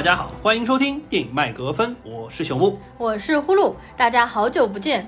大家好，欢迎收听电影麦格芬，我是朽木，我是呼噜，大家好久不见。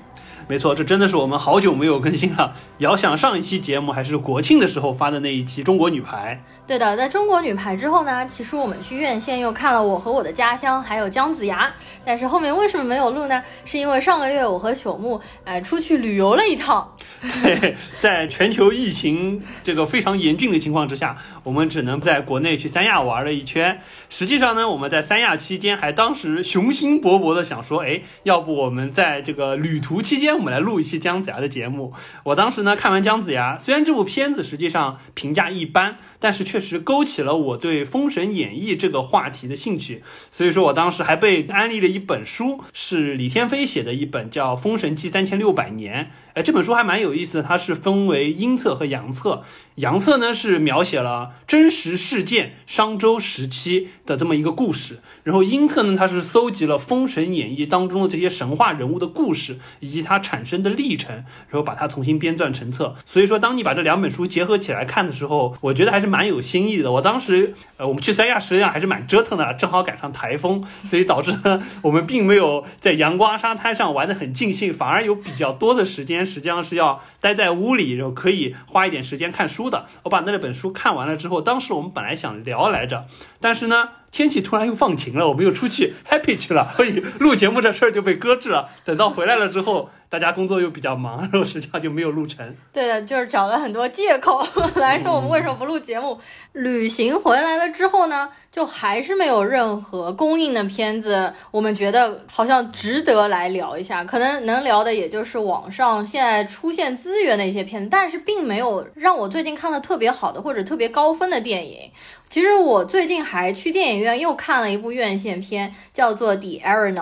没错，这真的是我们好久没有更新了。遥想上一期节目还是国庆的时候发的那一期《中国女排》。对的，在中国女排之后呢，其实我们去院线又看了《我和我的家乡》，还有姜子牙。但是后面为什么没有录呢？是因为上个月我和朽木哎出去旅游了一趟。对，在全球疫情这个非常严峻的情况之下，我们只能在国内去三亚玩了一圈。实际上呢，我们在三亚期间还当时雄心勃勃的想说，哎，要不我们在这个旅途期间，我们来录一期姜子牙的节目。我当时呢看完姜子牙，虽然这部片子实际上评价一般。但是确实勾起了我对《封神演义》这个话题的兴趣，所以说我当时还被安利了一本书，是李天飞写的一本叫《封神记三千六百年》。哎，这本书还蛮有意思的，它是分为阴册和阳册。阳册呢是描写了真实事件商周时期的这么一个故事，然后阴册呢它是搜集了《封神演义》当中的这些神话人物的故事以及它产生的历程，然后把它重新编撰成册。所以说，当你把这两本书结合起来看的时候，我觉得还是蛮有新意的。我当时呃，我们去三亚实际上还是蛮折腾的，正好赶上台风，所以导致呢我们并没有在阳光沙滩上玩得很尽兴，反而有比较多的时间实际上是要待在屋里，然后可以花一点时间看书。的，我把那本书看完了之后，当时我们本来想聊来着，但是呢，天气突然又放晴了，我们又出去 happy 去了，所以录节目这事儿就被搁置了。等到回来了之后。大家工作又比较忙，然后实际上就没有录成。对的，就是找了很多借口 来说我们为什么不录节目。旅行回来了之后呢，就还是没有任何公映的片子，我们觉得好像值得来聊一下。可能能聊的也就是网上现在出现资源的一些片子，但是并没有让我最近看的特别好的或者特别高分的电影。其实我最近还去电影院又看了一部院线片，叫做《The Aeronauts》，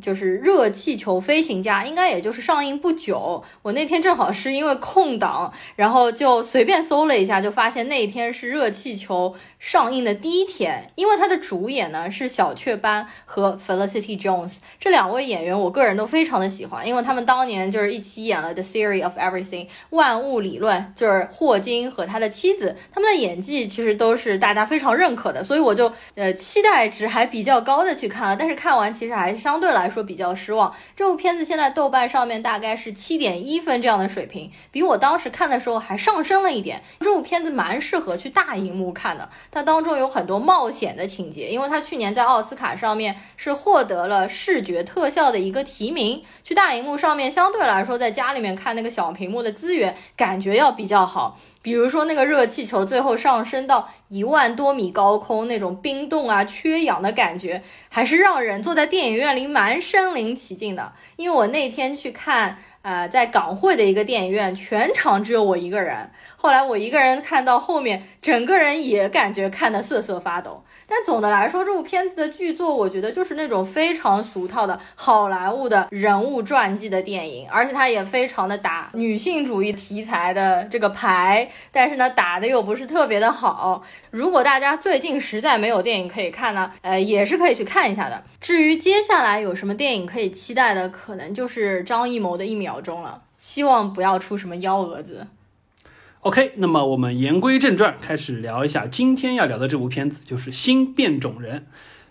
就是热气球飞行家，应该也就是上映不久。我那天正好是因为空档，然后就随便搜了一下，就发现那一天是热气球上映的第一天。因为它的主演呢是小雀斑和 Felicity Jones 这两位演员，我个人都非常的喜欢，因为他们当年就是一起演了《The Theory of Everything》万物理论，就是霍金和他的妻子，他们的演技其实都是大家非。常认可的，所以我就呃期待值还比较高的去看了，但是看完其实还相对来来说比较失望。这部片子现在豆瓣上面大概是七点一分这样的水平，比我当时看的时候还上升了一点。这部片子蛮适合去大荧幕看的，它当中有很多冒险的情节，因为它去年在奥斯卡上面是获得了视觉特效的一个提名，去大荧幕上面相对来说在家里面看那个小屏幕的资源感觉要比较好。比如说那个热气球最后上升到一万多米高空那种冰冻啊、缺氧的感觉，还是让人坐在电影院里蛮身临其境的。因为我那天去看，呃，在港汇的一个电影院，全场只有我一个人。后来我一个人看到后面，整个人也感觉看得瑟瑟发抖。但总的来说，这部片子的剧作，我觉得就是那种非常俗套的好莱坞的人物传记的电影，而且它也非常的打女性主义题材的这个牌，但是呢，打的又不是特别的好。如果大家最近实在没有电影可以看呢，呃，也是可以去看一下的。至于接下来有什么电影可以期待的，可能就是张艺谋的一秒钟了，希望不要出什么幺蛾子。OK，那么我们言归正传，开始聊一下今天要聊的这部片子，就是《新变种人》。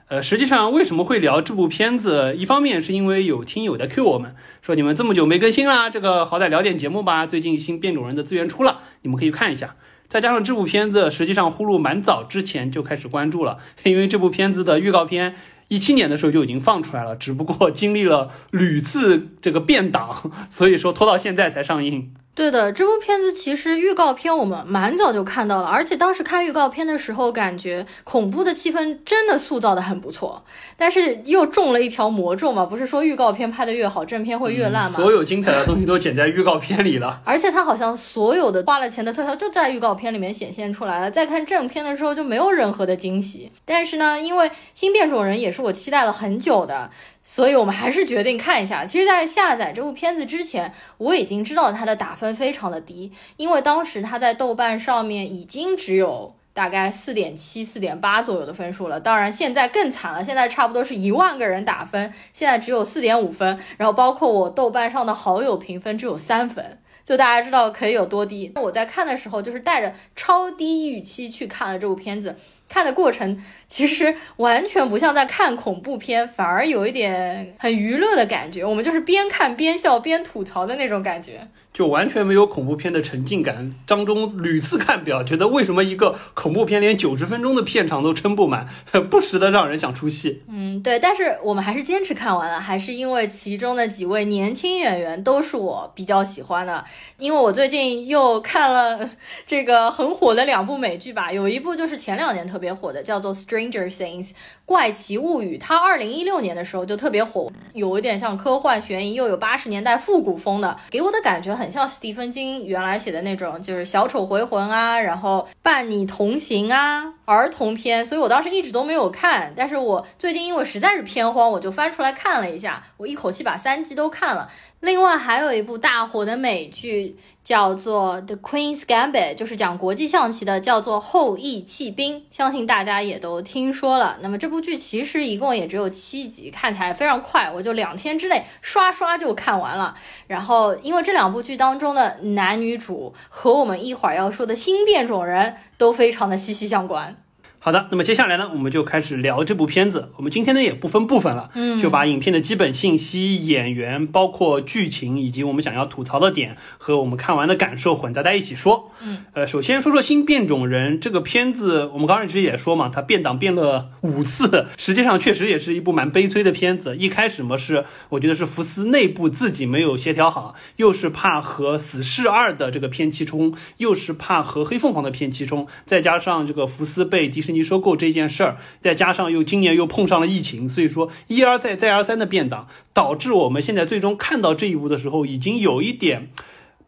呃，实际上为什么会聊这部片子？一方面是因为有听友在 Q 我们，说你们这么久没更新啦，这个好歹聊点节目吧。最近《新变种人》的资源出了，你们可以看一下。再加上这部片子，实际上呼噜蛮早之前就开始关注了，因为这部片子的预告片一七年的时候就已经放出来了，只不过经历了屡次这个变档，所以说拖到现在才上映。对的，这部片子其实预告片我们蛮早就看到了，而且当时看预告片的时候，感觉恐怖的气氛真的塑造的很不错，但是又中了一条魔咒嘛，不是说预告片拍的越好，正片会越烂吗？所有精彩的东西都剪在预告片里了，而且它好像所有的花了钱的特效就在预告片里面显现出来了，在看正片的时候就没有任何的惊喜。但是呢，因为新变种人也是我期待了很久的。所以我们还是决定看一下。其实，在下载这部片子之前，我已经知道它的打分非常的低，因为当时它在豆瓣上面已经只有大概四点七、四点八左右的分数了。当然，现在更惨了，现在差不多是一万个人打分，现在只有四点五分。然后，包括我豆瓣上的好友评分只有三分，就大家知道可以有多低。那我在看的时候，就是带着超低预期去看了这部片子。看的过程其实完全不像在看恐怖片，反而有一点很娱乐的感觉。我们就是边看边笑边吐槽的那种感觉。就完全没有恐怖片的沉浸感。张中屡次看表，觉得为什么一个恐怖片连九十分钟的片长都撑不满，不时的让人想出戏。嗯，对，但是我们还是坚持看完了，还是因为其中的几位年轻演员都是我比较喜欢的。因为我最近又看了这个很火的两部美剧吧，有一部就是前两年特别火的，叫做《Stranger Things》怪奇物语。它二零一六年的时候就特别火，有一点像科幻悬疑，又有八十年代复古风的，给我的感觉很。很像史蒂芬金原来写的那种，就是小丑回魂啊，然后伴你同行啊，儿童片，所以我当时一直都没有看。但是我最近因为实在是偏荒，我就翻出来看了一下，我一口气把三季都看了。另外还有一部大火的美剧叫做《The Queen's Gambit》，就是讲国际象棋的，叫做《后羿弃兵》，相信大家也都听说了。那么这部剧其实一共也只有七集，看起来非常快，我就两天之内刷刷就看完了。然后因为这两部剧当中的男女主和我们一会儿要说的新变种人都非常的息息相关。好的，那么接下来呢，我们就开始聊这部片子。我们今天呢也不分部分了，嗯，就把影片的基本信息、演员、包括剧情以及我们想要吐槽的点和我们看完的感受混杂在一起说。嗯，呃，首先说说新变种人这个片子，我们刚才其实也说嘛，它变档变了五次，实际上确实也是一部蛮悲催的片子。一开始嘛是我觉得是福斯内部自己没有协调好，又是怕和死侍二的这个片期冲，又是怕和黑凤凰的片期冲，再加上这个福斯被迪士尼。你收购这件事儿，再加上又今年又碰上了疫情，所以说一而再再而三的变档，导致我们现在最终看到这一步的时候，已经有一点。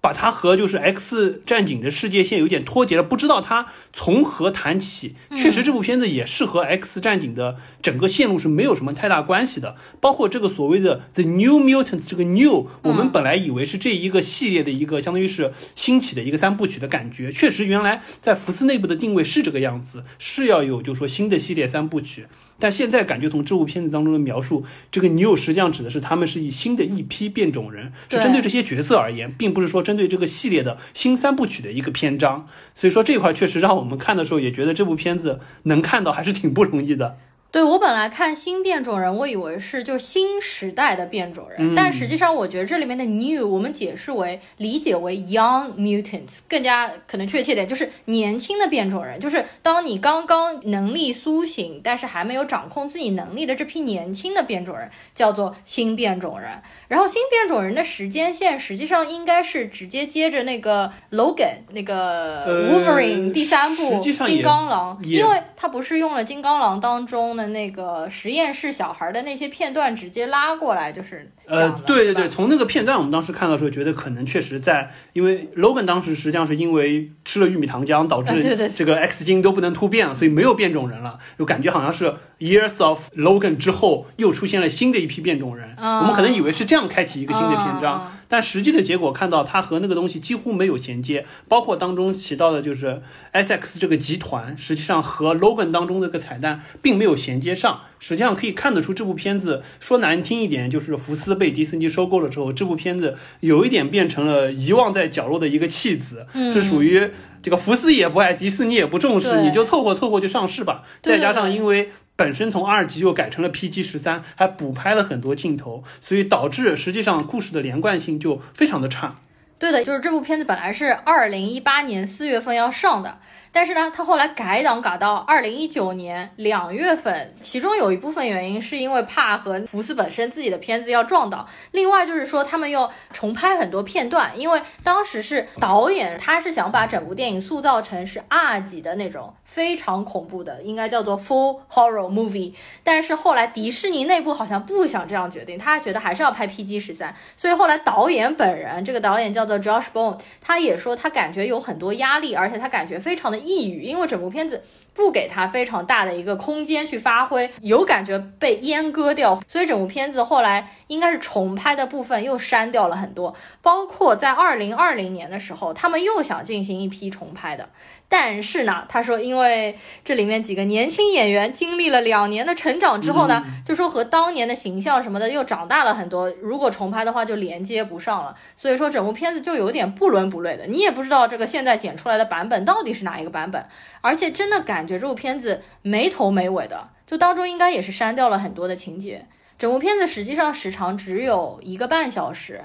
把它和就是 X 战警的世界线有点脱节了，不知道它从何谈起。确实，这部片子也是和 X 战警的整个线路是没有什么太大关系的。包括这个所谓的 The New Mutants 这个 New，我们本来以为是这一个系列的一个相当于是兴起的一个三部曲的感觉。确实，原来在福斯内部的定位是这个样子，是要有就是说新的系列三部曲。但现在感觉从这部片子当中的描述，这个 new 实际上指的是他们是以新的一批变种人，是针对这些角色而言，并不是说针对这个系列的新三部曲的一个篇章。所以说这块确实让我们看的时候也觉得这部片子能看到还是挺不容易的。对我本来看新变种人，我以为是就新时代的变种人，但实际上我觉得这里面的 new 我们解释为理解为 young mutants，更加可能确切点就是年轻的变种人，就是当你刚刚能力苏醒，但是还没有掌控自己能力的这批年轻的变种人，叫做新变种人。然后新变种人的时间线实际上应该是直接接着那个 Logan 那个 Wolverine 第三部金刚狼，因为他不是用了金刚狼当中的。那个实验室小孩的那些片段直接拉过来，就是呃，对对对，从那个片段我们当时看到的时候，觉得可能确实在，因为 Logan 当时实际上是因为吃了玉米糖浆，导致这个 X 基因都不能突变了，所以没有变种人了，就感觉好像是 Years of Logan 之后又出现了新的一批变种人，我们可能以为是这样开启一个新的篇章。但实际的结果看到，它和那个东西几乎没有衔接，包括当中提到的，就是 S X 这个集团，实际上和 Logan 当中这个彩蛋并没有衔接上。实际上可以看得出，这部片子说难听一点，就是福斯被迪士尼收购了之后，这部片子有一点变成了遗忘在角落的一个弃子，是属于这个福斯也不爱，迪士尼也不重视，你就凑合凑合就上市吧。再加上因为。本身从二级就改成了 PG 十三，还补拍了很多镜头，所以导致实际上故事的连贯性就非常的差。对的，就是这部片子本来是二零一八年四月份要上的。但是呢，他后来改档改到二零一九年两月份，其中有一部分原因是因为怕和福斯本身自己的片子要撞到，另外就是说他们又重拍很多片段，因为当时是导演他是想把整部电影塑造成是 R 级的那种非常恐怖的，应该叫做 full horror movie。但是后来迪士尼内部好像不想这样决定，他觉得还是要拍 PG 十三，所以后来导演本人这个导演叫做 Josh Bone，他也说他感觉有很多压力，而且他感觉非常的。抑郁，因为整部片子不给他非常大的一个空间去发挥，有感觉被阉割掉，所以整部片子后来应该是重拍的部分又删掉了很多，包括在二零二零年的时候，他们又想进行一批重拍的。但是呢，他说，因为这里面几个年轻演员经历了两年的成长之后呢，就说和当年的形象什么的又长大了很多，如果重拍的话就连接不上了。所以说整部片子就有点不伦不类的，你也不知道这个现在剪出来的版本到底是哪一个版本，而且真的感觉这部片子没头没尾的，就当中应该也是删掉了很多的情节。整部片子实际上时长只有一个半小时，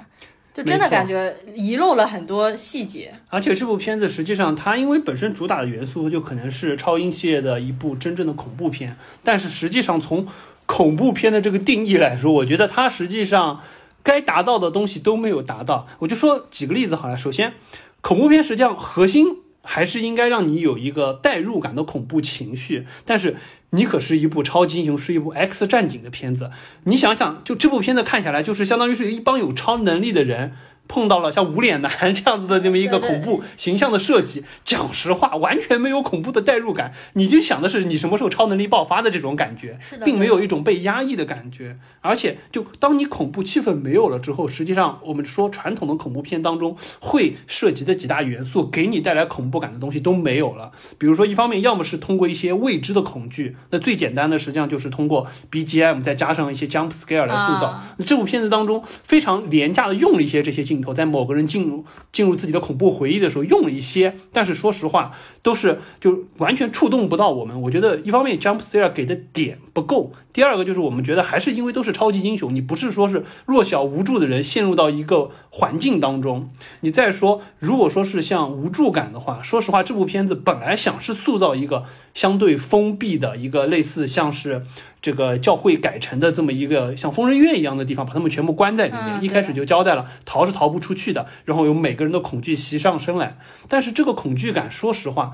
就真的感觉遗漏了很多细节。而且这部片子实际上它因为本身主打的元素就可能是超英系列的一部真正的恐怖片，但是实际上从恐怖片的这个定义来说，我觉得它实际上该达到的东西都没有达到。我就说几个例子好了。首先，恐怖片实际上核心还是应该让你有一个代入感的恐怖情绪，但是你可是一部超级英雄，是一部 X 战警的片子。你想想，就这部片子看下来，就是相当于是一帮有超能力的人。碰到了像无脸男这样子的这么一个恐怖形象的设计，讲实话完全没有恐怖的代入感，你就想的是你什么时候超能力爆发的这种感觉，并没有一种被压抑的感觉。而且就当你恐怖气氛没有了之后，实际上我们说传统的恐怖片当中会涉及的几大元素，给你带来恐怖感的东西都没有了。比如说一方面要么是通过一些未知的恐惧，那最简单的实际上就是通过 BGM 再加上一些 jump scare 来塑造。那这部片子当中非常廉价的用了一些这些镜。在某个人进入进入自己的恐怖回忆的时候用了一些，但是说实话都是就完全触动不到我们。我觉得一方面 jump scare 给的点不够，第二个就是我们觉得还是因为都是超级英雄，你不是说是弱小无助的人陷入到一个环境当中。你再说，如果说是像无助感的话，说实话，这部片子本来想是塑造一个相对封闭的一个类似像是。这个教会改成的这么一个像疯人院一样的地方，把他们全部关在里面。一开始就交代了，逃是逃不出去的。然后有每个人的恐惧袭上身来，但是这个恐惧感，说实话，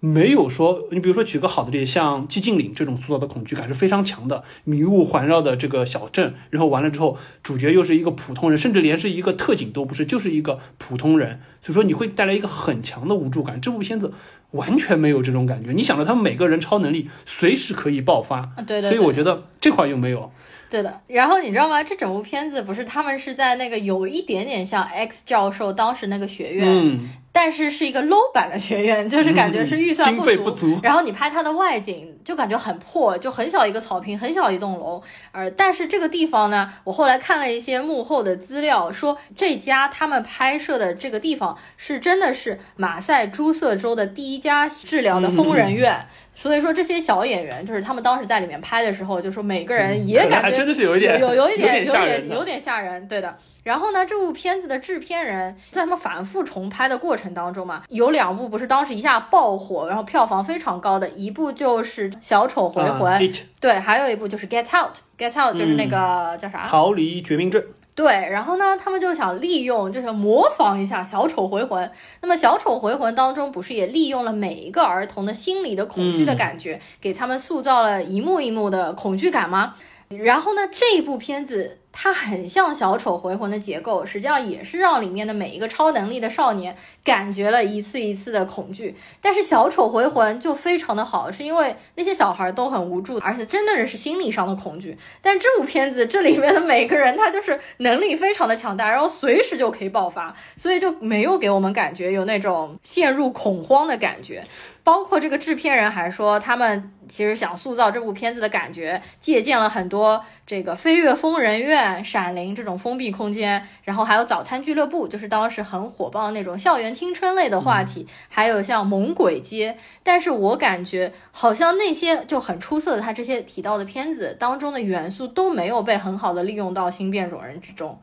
没有说你比如说举个好的例子，像寂静岭这种塑造的恐惧感是非常强的，迷雾环绕的这个小镇，然后完了之后，主角又是一个普通人，甚至连是一个特警都不是，就是一个普通人，所以说你会带来一个很强的无助感。这部片子。完全没有这种感觉，你想着他们每个人超能力随时可以爆发，对所以我觉得这块又没有。对的，然后你知道吗？这整部片子不是他们是在那个有一点点像 X 教授当时那个学院。但是是一个 low 版的学院，就是感觉是预算不足，然后你拍它的外景就感觉很破，就很小一个草坪，很小一栋楼。而但是这个地方呢，我后来看了一些幕后的资料，说这家他们拍摄的这个地方是真的是马赛诸塞州的第一家治疗的疯人院。所以说这些小演员，就是他们当时在里面拍的时候，就说每个人也感觉 真的是有一点有有一点有点有点吓人，对的。然后呢，这部片子的制片人在他们反复重拍的过程当中嘛，有两部不是当时一下爆火，然后票房非常高的，一部就是《小丑回魂》，对，还有一部就是《Get Out》，《Get Out》就是那个叫啥？逃离绝命镇。对，然后呢，他们就想利用，就是模仿一下《小丑回魂》。那么，《小丑回魂》当中不是也利用了每一个儿童的心理的恐惧的感觉，给他们塑造了一幕一幕的恐惧感吗？然后呢，这部片子。它很像小丑回魂的结构，实际上也是让里面的每一个超能力的少年感觉了一次一次的恐惧。但是小丑回魂就非常的好，是因为那些小孩都很无助，而且真的是心理上的恐惧。但这部片子这里面的每个人他就是能力非常的强大，然后随时就可以爆发，所以就没有给我们感觉有那种陷入恐慌的感觉。包括这个制片人还说，他们其实想塑造这部片子的感觉，借鉴了很多这个《飞跃疯人院》《闪灵》这种封闭空间，然后还有《早餐俱乐部》，就是当时很火爆的那种校园青春类的话题，还有像《猛鬼街》。但是我感觉好像那些就很出色的他这些提到的片子当中的元素都没有被很好的利用到新变种人之中。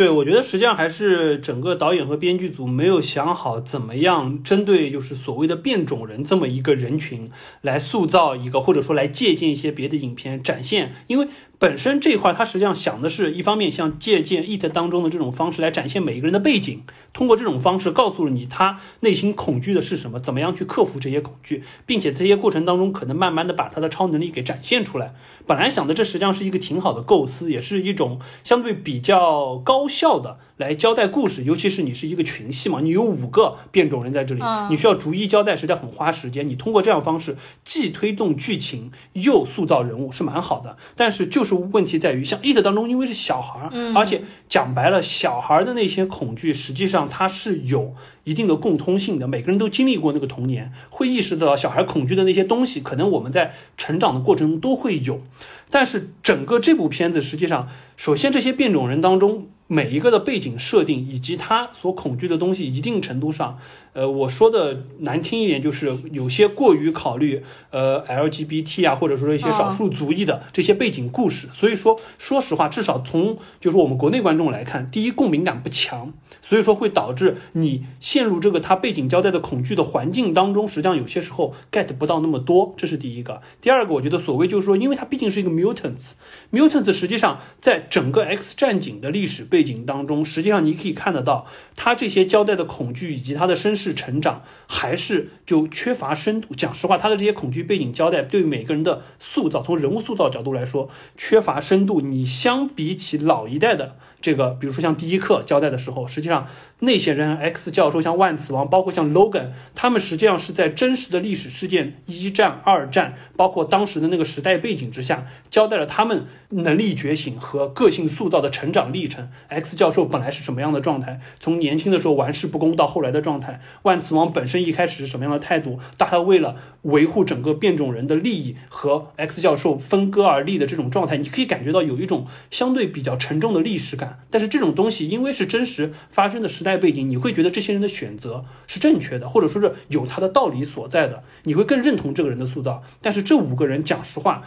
对，我觉得实际上还是整个导演和编剧组没有想好怎么样针对就是所谓的变种人这么一个人群来塑造一个，或者说来借鉴一些别的影片展现，因为。本身这一块，他实际上想的是一方面，像借鉴《It》当中的这种方式来展现每一个人的背景，通过这种方式告诉了你他内心恐惧的是什么，怎么样去克服这些恐惧，并且这些过程当中可能慢慢的把他的超能力给展现出来。本来想的这实际上是一个挺好的构思，也是一种相对比较高效的。来交代故事，尤其是你是一个群戏嘛，你有五个变种人在这里，你需要逐一交代，实在很花时间。你通过这样方式，既推动剧情，又塑造人物，是蛮好的。但是就是问题在于，像《it》当中，因为是小孩儿，而且讲白了，小孩的那些恐惧，实际上它是有一定的共通性的。每个人都经历过那个童年，会意识到小孩恐惧的那些东西，可能我们在成长的过程中都会有。但是整个这部片子，实际上，首先这些变种人当中。每一个的背景设定以及他所恐惧的东西，一定程度上，呃，我说的难听一点，就是有些过于考虑呃 LGBT 啊，或者说一些少数族裔的这些背景故事。所以说，说实话，至少从就是我们国内观众来看，第一共鸣感不强，所以说会导致你陷入这个他背景交代的恐惧的环境当中，实际上有些时候 get 不到那么多。这是第一个。第二个，我觉得所谓就是说，因为它毕竟是一个 mutants，mutants 实际上在整个 X 战警的历史背背景当中，实际上你可以看得到，他这些交代的恐惧以及他的身世成长，还是就缺乏深度。讲实话，他的这些恐惧背景交代对每个人的塑造，从人物塑造角度来说，缺乏深度。你相比起老一代的这个，比如说像第一课交代的时候，实际上。那些人，X 教授像万磁王，包括像 Logan，他们实际上是在真实的历史事件一战、二战，包括当时的那个时代背景之下，交代了他们能力觉醒和个性塑造的成长历程。X 教授本来是什么样的状态？从年轻的时候玩世不恭到后来的状态。万磁王本身一开始是什么样的态度？大他为了维护整个变种人的利益和 X 教授分割而立的这种状态，你可以感觉到有一种相对比较沉重的历史感。但是这种东西因为是真实发生的时代。背景，你会觉得这些人的选择是正确的，或者说是有他的道理所在的，你会更认同这个人的塑造。但是这五个人，讲实话，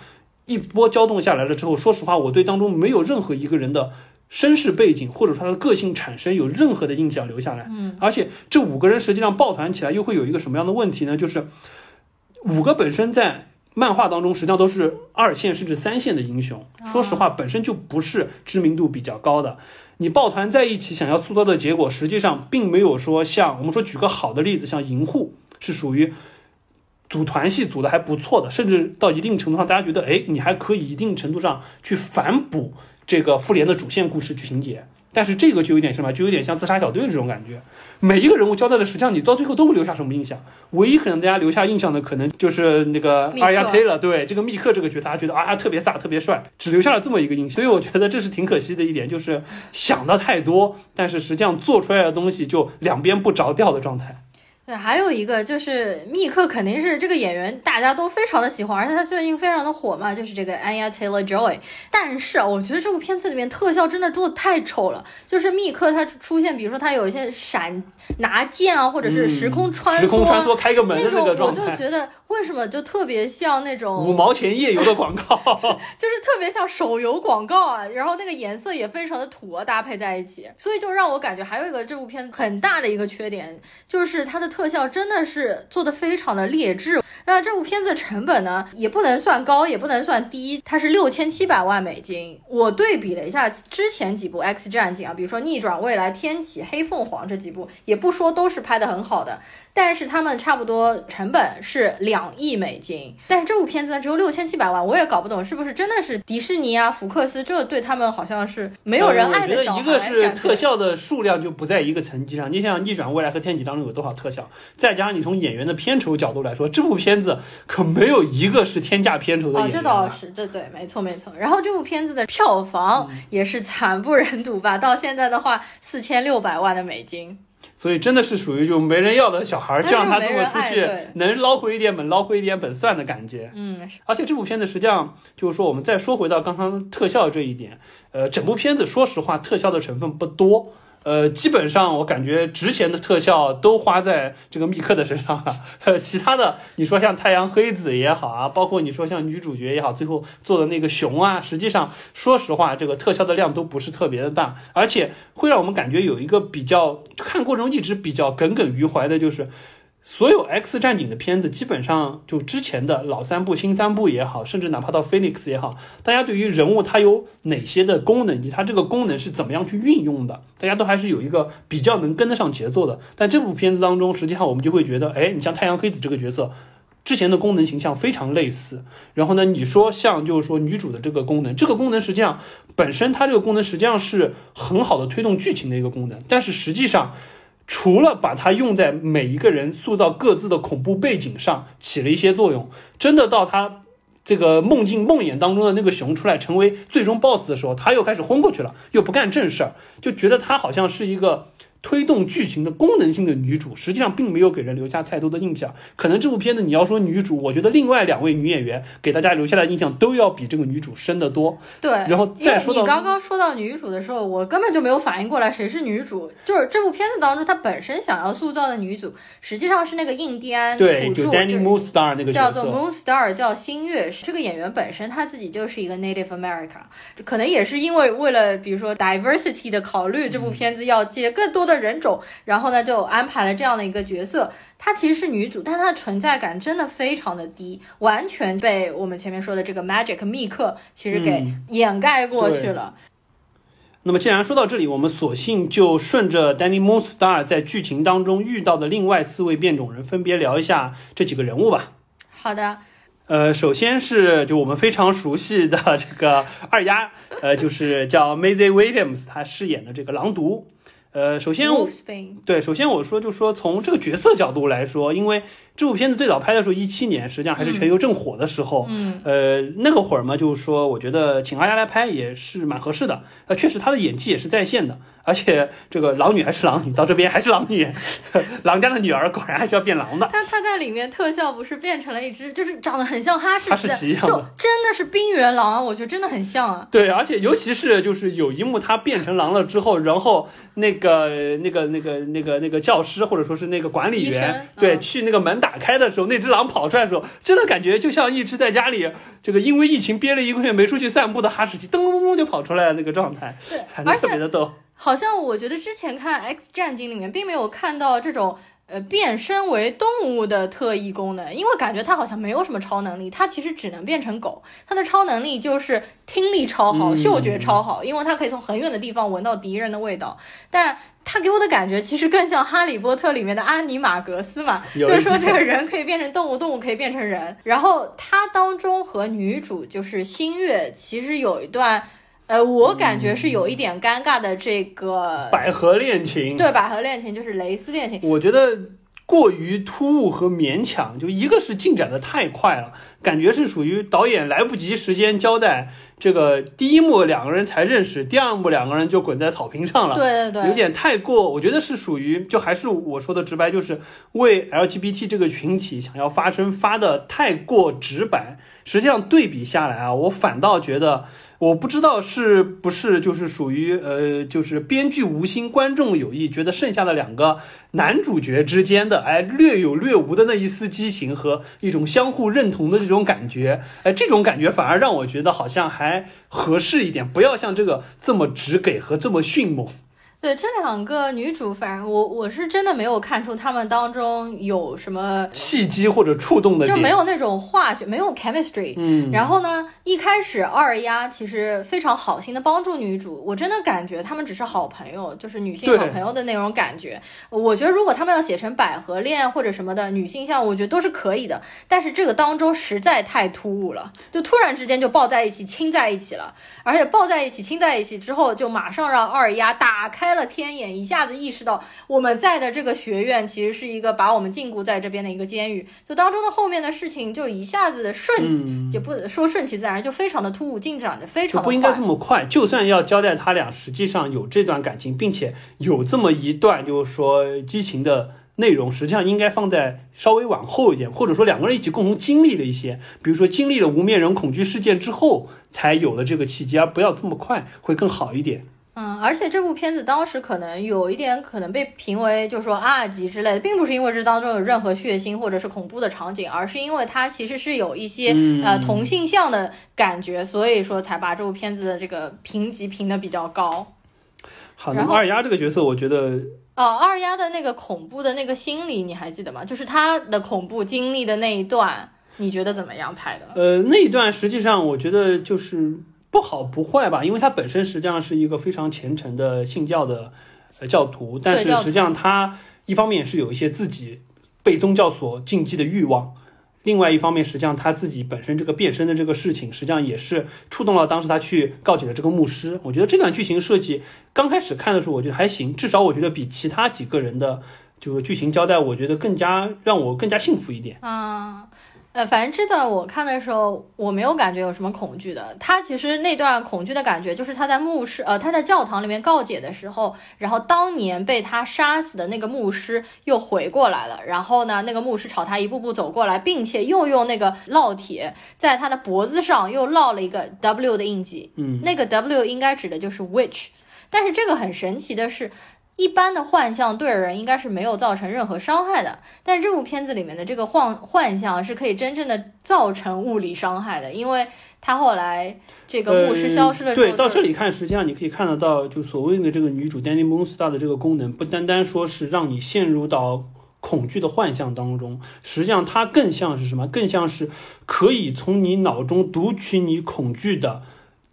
一波交动下来了之后，说实话，我对当中没有任何一个人的身世背景，或者说他的个性产生有任何的印象留下来。嗯，而且这五个人实际上抱团起来又会有一个什么样的问题呢？就是五个本身在漫画当中实际上都是二线甚至三线的英雄，说实话，本身就不是知名度比较高的。你抱团在一起想要塑造的结果，实际上并没有说像我们说举个好的例子，像银护是属于组团戏组的还不错的，甚至到一定程度上，大家觉得哎，你还可以一定程度上去反哺这个复联的主线故事剧情节。但是这个就有点什么，就有点像自杀小队这种感觉。每一个人物交代的，实际上你到最后都会留下什么印象？唯一可能大家留下印象的，可能就是那个阿亚忒了。对这个密克这个角色，大家觉得啊特别飒、特别帅，只留下了这么一个印象。所以我觉得这是挺可惜的一点，就是想的太多，但是实际上做出来的东西就两边不着调的状态。对，还有一个就是密克，肯定是这个演员大家都非常的喜欢，而且他最近非常的火嘛，就是这个 Anya Taylor Joy。但是我觉得这部片子里面特效真的做的太丑了，就是密克他出现，比如说他有一些闪拿剑啊，或者是时空穿梭，时空穿梭开个门的那个状态，我就觉得为什么就特别像那种五毛钱夜游的广告，就是特别像手游广告啊，然后那个颜色也非常的土啊，搭配在一起，所以就让我感觉还有一个这部片子很大的一个缺点，就是它的。特效真的是做的非常的劣质。那这部片子成本呢，也不能算高，也不能算低，它是六千七百万美金。我对比了一下之前几部 X 战警啊，比如说逆转未来、天启、黑凤凰这几部，也不说都是拍的很好的。但是他们差不多成本是两亿美金，但是这部片子呢只有六千七百万，我也搞不懂是不是真的是迪士尼啊、福克斯，这对他们好像是没有人爱的小孩。一个是特效的数量就不在一个层级上，你想逆转未来和天启当中有多少特效，再加上你从演员的片酬角度来说，这部片子可没有一个是天价片酬的演员。哦，这倒是，这对，没错没错。然后这部片子的票房也是惨不忍睹吧？到现在的话，四千六百万的美金。所以真的是属于就没人要的小孩，就让他这么出去，能捞回一点本，捞回一点本算的感觉。嗯，而且这部片子实际上就是说，我们再说回到刚刚特效这一点，呃，整部片子说实话，特效的成分不多。呃，基本上我感觉值钱的特效都花在这个密克的身上了。其他的，你说像太阳黑子也好啊，包括你说像女主角也好，最后做的那个熊啊，实际上说实话，这个特效的量都不是特别的大，而且会让我们感觉有一个比较看过程中一直比较耿耿于怀的，就是。所有 X 战警的片子，基本上就之前的老三部、新三部也好，甚至哪怕到 Phoenix 也好，大家对于人物他有哪些的功能，以及他这个功能是怎么样去运用的，大家都还是有一个比较能跟得上节奏的。但这部片子当中，实际上我们就会觉得，哎，你像太阳黑子这个角色，之前的功能形象非常类似。然后呢，你说像就是说女主的这个功能，这个功能实际上本身它这个功能实际上是很好的推动剧情的一个功能，但是实际上。除了把它用在每一个人塑造各自的恐怖背景上起了一些作用，真的到他这个梦境梦魇当中的那个熊出来成为最终 BOSS 的时候，他又开始昏过去了，又不干正事儿，就觉得他好像是一个推动剧情的功能性的女主，实际上并没有给人留下太多的印象。可能这部片子你要说女主，我觉得另外两位女演员给大家留下的印象都要比这个女主深得多。对，然后再说到你刚刚说到女主的时候，我根本就没有反应过来谁是女主。就是这部片子当中，她本身想要塑造的女主，实际上是那个印第安对，土著，就 Danny Moonstar 那个叫做。Moonstar，叫新月。这个演员本身他自己就是一个 Native America，这可能也是因为为了比如说 diversity 的考虑，这部片子要借更多的人种，然后呢就安排了这样的一个角色。她其实是女主，但她的存在感真的非常的低，完全被我们前面说的这个 Magic 密克其实给嗯掩盖过去了。那么既然说到这里，我们索性就顺着 Danny Moonstar 在剧情当中遇到的另外四位变种人，分别聊一下这几个人物吧。好的，呃，首先是就我们非常熟悉的这个二丫，呃，就是叫 Maisie Williams，她饰演的这个狼毒。呃，首先我对，首先我说就说从这个角色角度来说，因为这部片子最早拍的时候一七年，实际上还是全球正火的时候，嗯，呃，那个会儿嘛，就是说我觉得请阿丫来拍也是蛮合适的。呃，确实他的演技也是在线的，而且这个狼女还是狼女，到这边还是狼女，狼家的女儿果然还是要变狼的。但她在里面特效不是变成了一只，就是长得很像哈士哈士奇一样的真的是冰原狼啊！我觉得真的很像啊。对，而且尤其是就是有一幕她变成狼了之后，然后那个那个那个那个那个教师或者说是那个管理员生，对，嗯去那个门打开的时候，那只狼跑出来的时候，真的感觉就像一只在家里这个因为疫情憋了一个月没出去散步的哈士奇，噔噔噔噔就跑出来了那个状态，对，反正特别的逗。好像我觉得之前看《X 战警》里面并没有看到这种呃变身为动物的特异功能，因为感觉它好像没有什么超能力，它其实只能变成狗。它的超能力就是听力超好，嗯嗅觉超好，因为它可以从很远的地方闻到敌人的味道。但它给我的感觉其实更像《哈利波特》里面的安妮马格斯嘛，就是说这个人可以变成动物，动物可以变成人。然后它当中和女主就是星月，其实有一段。呃，我感觉是有一点尴尬的，这个、百合恋情，对百合恋情就是蕾丝恋情，我觉得过于突兀和勉强，就一个是进展的太快了，感觉是属于导演来不及时间交代。这个第一幕两个人才认识，第二幕两个人就滚在草坪上了，对对对，有点太过。我觉得是属于，就还是我说的直白，就是为 LGBT 这个群体想要发声发的太过直白。实际上对比下来啊，我反倒觉得，我不知道是不是就是属于呃，就是编剧无心，观众有意，觉得剩下的两个男主角之间的哎略有略无的那一丝激情和一种相互认同的这种感觉，哎，这种感觉反而让我觉得好像还合适一点，不要像这个这么直给和这么迅猛。对这两个女主，反正我我是真的没有看出她们当中有什么，契机或者触动的就，没有那种化学，没有 chemistry。嗯，然后呢，一开始二丫其实非常好心的帮助女主，我真的感觉她们只是好朋友，就是女性好朋友的那种感觉。我觉得如果她们要写成百合恋或者什么的女性向，我觉得都是可以的。但是这个当中实在太突兀了，就突然之间就抱在一起亲在一起了，而且抱在一起亲在一起之后，就马上让二丫打开了天眼，一下子意识到我们在的这个学院其实是一个把我们禁锢在这边的一个监狱。就当中的后面的事情就一下子顺也不说顺其自然，就非常的突兀，进展的非常的不应该这。么快。就算要交代他俩实际上有这段感情，并且有这么一段就是说激情的内容，实际上应该放在稍微往后一点，或者说两个人一起共同经历了一些，比如说经历了无面人恐惧事件之后，才有了这个契机，而不要这么快，会更好一点。嗯，而且这部片子当时可能有一点可能被评为就是说 R 级之类的，并不是因为这当中有任何血腥或者是恐怖的场景，而是因为它其实是有一些、嗯呃同性向的感觉，所以说才把这部片子的这个评级评的比较高。好，那然后二丫这个角色，我觉得哦，二丫的那个恐怖的那个心理你还记得吗？就是她的恐怖经历的那一段，你觉得怎么样拍的？呃，那一段实际上我觉得就是不好不坏吧，因为他本身实际上是一个非常虔诚的信教的呃教徒，但是实际上他一方面是有一些自己被宗教所禁忌的欲望。另外一方面，实际上他自己本身这个变身的这个事情，实际上也是触动了当时他去告解的这个牧师。我觉得这段剧情设计刚开始看的时候，我觉得还行，至少我觉得比其他几个人的就是剧情交代，我觉得更加让我更加幸福一点。嗯，呃，反正这段我看的时候，我没有感觉有什么恐惧的。他其实那段恐惧的感觉，就是他在牧师，呃，他在教堂里面告解的时候，然后当年被他杀死的那个牧师又回过来了，然后呢，那个牧师朝他一步步走过来，并且又用那个烙铁在他的脖子上又烙了一个 W 的印记，嗯，那个 W 应该指的就是 witch。但是这个很神奇的是。一般的幻象对人应该是没有造成任何伤害的，但这部片子里面的这个幻幻象是可以真正的造成物理伤害的，因为他后来这个牧师消失了之后、呃，对，到这里看，实际上你可以看得到，就所谓的这个女主 Danny Moonstar 的这个功能，不单单说是让你陷入到恐惧的幻象当中，实际上它更像是什么？更像是可以从你脑中读取你恐惧的。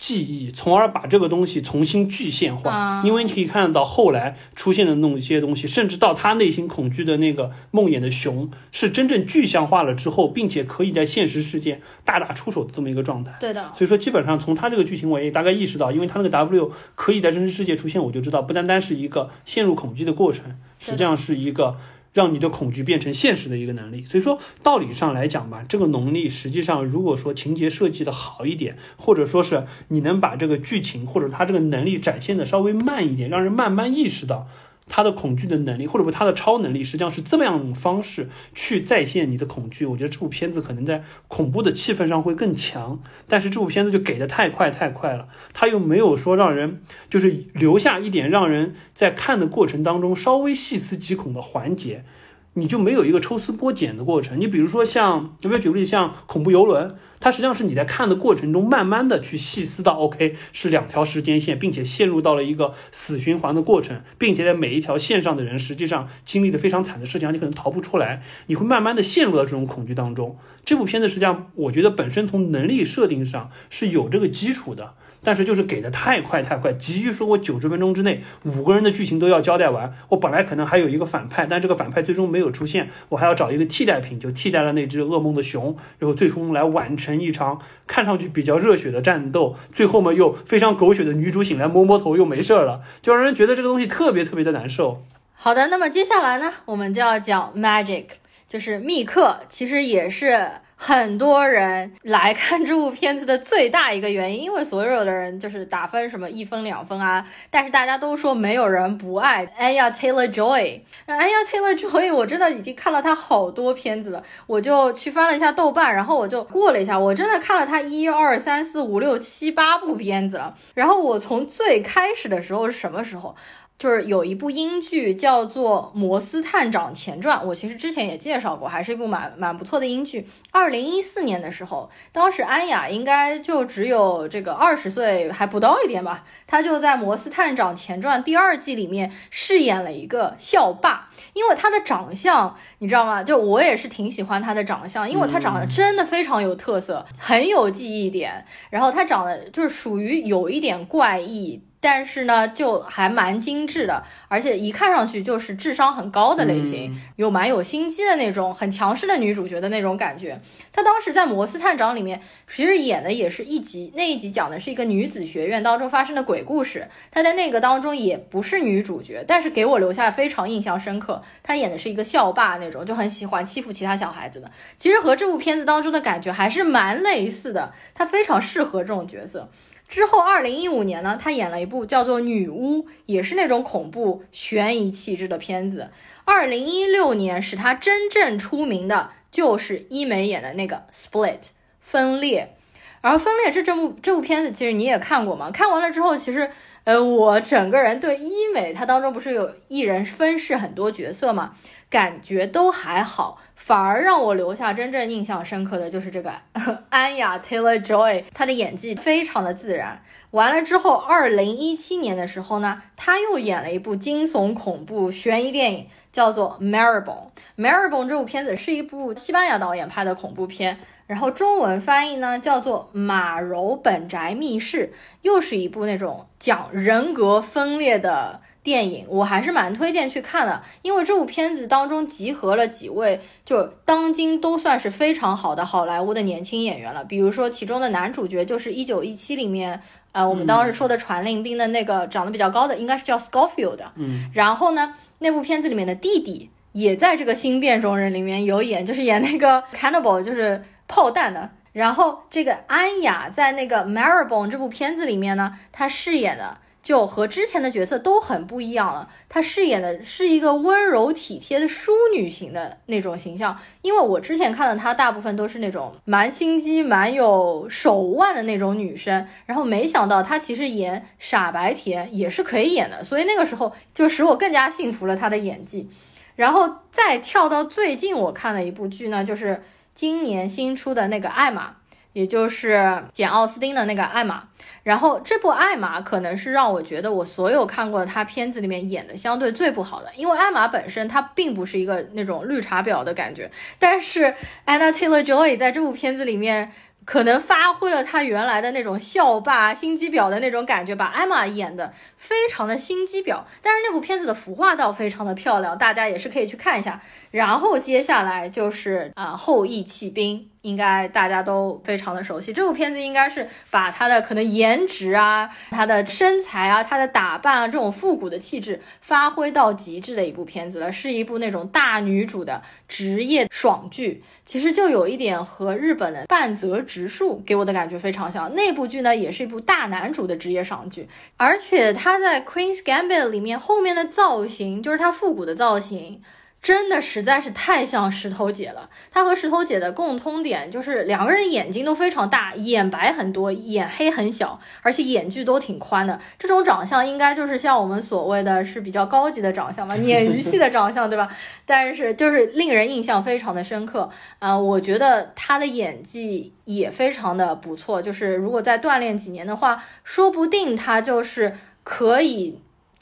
记忆，从而把这个东西重新具现化。啊因为你可以看得到后来出现的那种一些东西，甚至到他内心恐惧的那个梦魇的熊，是真正具象化了之后，并且可以在现实世界大打出手的这么一个状态。对的，所以说，基本上从他这个剧情，我也大概意识到，因为他那个 W 可以在真实世界出现，我就知道不单单是一个陷入恐惧的过程，实际上是一个让你的恐惧变成现实的一个能力。所以说，道理上来讲吧，这个能力实际上如果说情节设计的好一点，或者说是你能把这个剧情或者他这个能力展现的稍微慢一点，让人慢慢意识到。他的恐惧的能力，或者说他的超能力，实际上是这么样方式去再现你的恐惧。我觉得这部片子可能在恐怖的气氛上会更强，但是这部片子就给的太快太快了，他又没有说让人就是留下一点让人在看的过程当中稍微细思极恐的环节。你就没有一个抽丝剥茧的过程。你比如说像，有没有举个例，像恐怖游轮，它实际上是你在看的过程中，慢慢的去细思到，OK，是两条时间线，并且陷入到了一个死循环的过程，并且在每一条线上的人，实际上经历的非常惨的事情，你可能逃不出来，你会慢慢的陷入到这种恐惧当中。这部片子实际上，我觉得本身从能力设定上是有这个基础的。但是就是给的太快太快，急于说我九十分钟之内五个人的剧情都要交代完。我本来可能还有一个反派，但这个反派最终没有出现，我还要找一个替代品，就替代了那只噩梦的熊，然后最终来完成一场看上去比较热血的战斗。最后嘛，又非常狗血的女主醒来摸摸头又没事了，就让人觉得这个东西特别特别的难受。好的，那么接下来呢，我们就要讲 Magic，就是密克，其实也是。很多人来看这部片子的最大一个原因，因为所有的人就是打分什么一分两分啊，但是大家都说没有人不爱哎呀 Taylor Joy，哎呀 Taylor Joy，我真的已经看了他好多片子了，我就去翻了一下豆瓣，然后我就过了一下，我真的看了他一二三四五六七八部片子了，然后我从最开始的时候是什么时候？就是有一部英剧叫做《摩斯探长前传》，我其实之前也介绍过，还是一部蛮蛮不错的英剧。二零一四年的时候，当时安雅应该就只有这个二十岁还不到一点吧，她就在《摩斯探长前传》第二季里面饰演了一个校霸。因为她的长相，你知道吗？就我也是挺喜欢她的长相，因为她长得真的非常有特色，很有记忆点。然后她长得就是属于有一点怪异。但是呢，就还蛮精致的，而且一看上去就是智商很高的类型，有蛮有心机的那种，很强势的女主角的那种感觉。她当时在《摩斯探长》里面，其实演的也是一集，那一集讲的是一个女子学院当中发生的鬼故事。她在那个当中也不是女主角，但是给我留下非常印象深刻。她演的是一个校霸那种，就很喜欢欺负其他小孩子的。其实和这部片子当中的感觉还是蛮类似的，她非常适合这种角色。之后，二零一五年呢，他演了一部叫做《女巫》，也是那种恐怖悬疑气质的片子。二零一六年使他真正出名的，就是伊美演的那个《Split》分裂。而《分裂》这这部这部片子，其实你也看过嘛？看完了之后，其实呃，我整个人对伊美，它当中不是有一人分饰很多角色嘛，感觉都还好。反而让我留下真正印象深刻的就是这个 安雅 Taylor Joy，她的演技非常的自然。完了之后，二零一七年的时候呢，她又演了一部惊悚恐怖悬疑电影，叫做《Maribel》。《Maribel》这部片子是一部西班牙导演拍的恐怖片，然后中文翻译呢叫做《马柔本宅密室》，又是一部那种讲人格分裂的。电影我还是蛮推荐去看的，因为这部片子当中集合了几位就当今都算是非常好的好莱坞的年轻演员了。比如说其中的男主角就是一九一七里面，呃，我们当时说的传令兵的那个长得比较高的，应该是叫 Scofield 的。嗯，然后呢，那部片子里面的弟弟也在这个新变种人里面有演，就是演那个 cannibal，就是炮弹的。然后这个安雅在那个 Maribon 这部片子里面呢，她饰演的。就和之前的角色都很不一样了。她饰演的是一个温柔体贴的淑女型的那种形象，因为我之前看的她大部分都是那种蛮心机、蛮有手腕的那种女生，然后没想到她其实演傻白甜也是可以演的，所以那个时候就使我更加信服了她的演技。然后再跳到最近我看的一部剧呢，就是今年新出的那个《艾玛》。也就是简奥斯汀的那个艾玛，然后这部艾玛可能是让我觉得我所有看过的他片子里面演的相对最不好的，因为艾玛本身它并不是一个那种绿茶婊的感觉，但是 Anna Taylor Joy 在这部片子里面。可能发挥了她原来的那种校霸、心机婊的那种感觉，把艾玛演的非常的心机婊。但是那部片子的服化道非常的漂亮，大家也是可以去看一下。然后接下来就是啊，后羿弃兵，应该大家都非常的熟悉。这部片子应该是把他的可能颜值啊、他的身材啊、他的打扮啊这种复古的气质发挥到极致的一部片子了，是一部那种大女主的职业爽剧。其实就有一点和日本的半泽直树给我的感觉非常像。那部剧呢，也是一部大男主的职业爽剧，而且他在《Queen's Gambit》里面后面的造型，就是他复古的造型。真的实在是太像石头姐了。她和石头姐的共通点就是两个人眼睛都非常大，眼白很多，眼黑很小，而且眼距都挺宽的。这种长相应该就是像我们所谓的是比较高级的长相吧，鲶鱼系的长相，对吧？但是就是令人印象非常的深刻。啊，我觉得她的演技也非常的不错。就是如果再锻炼几年的话，说不定她就是可以。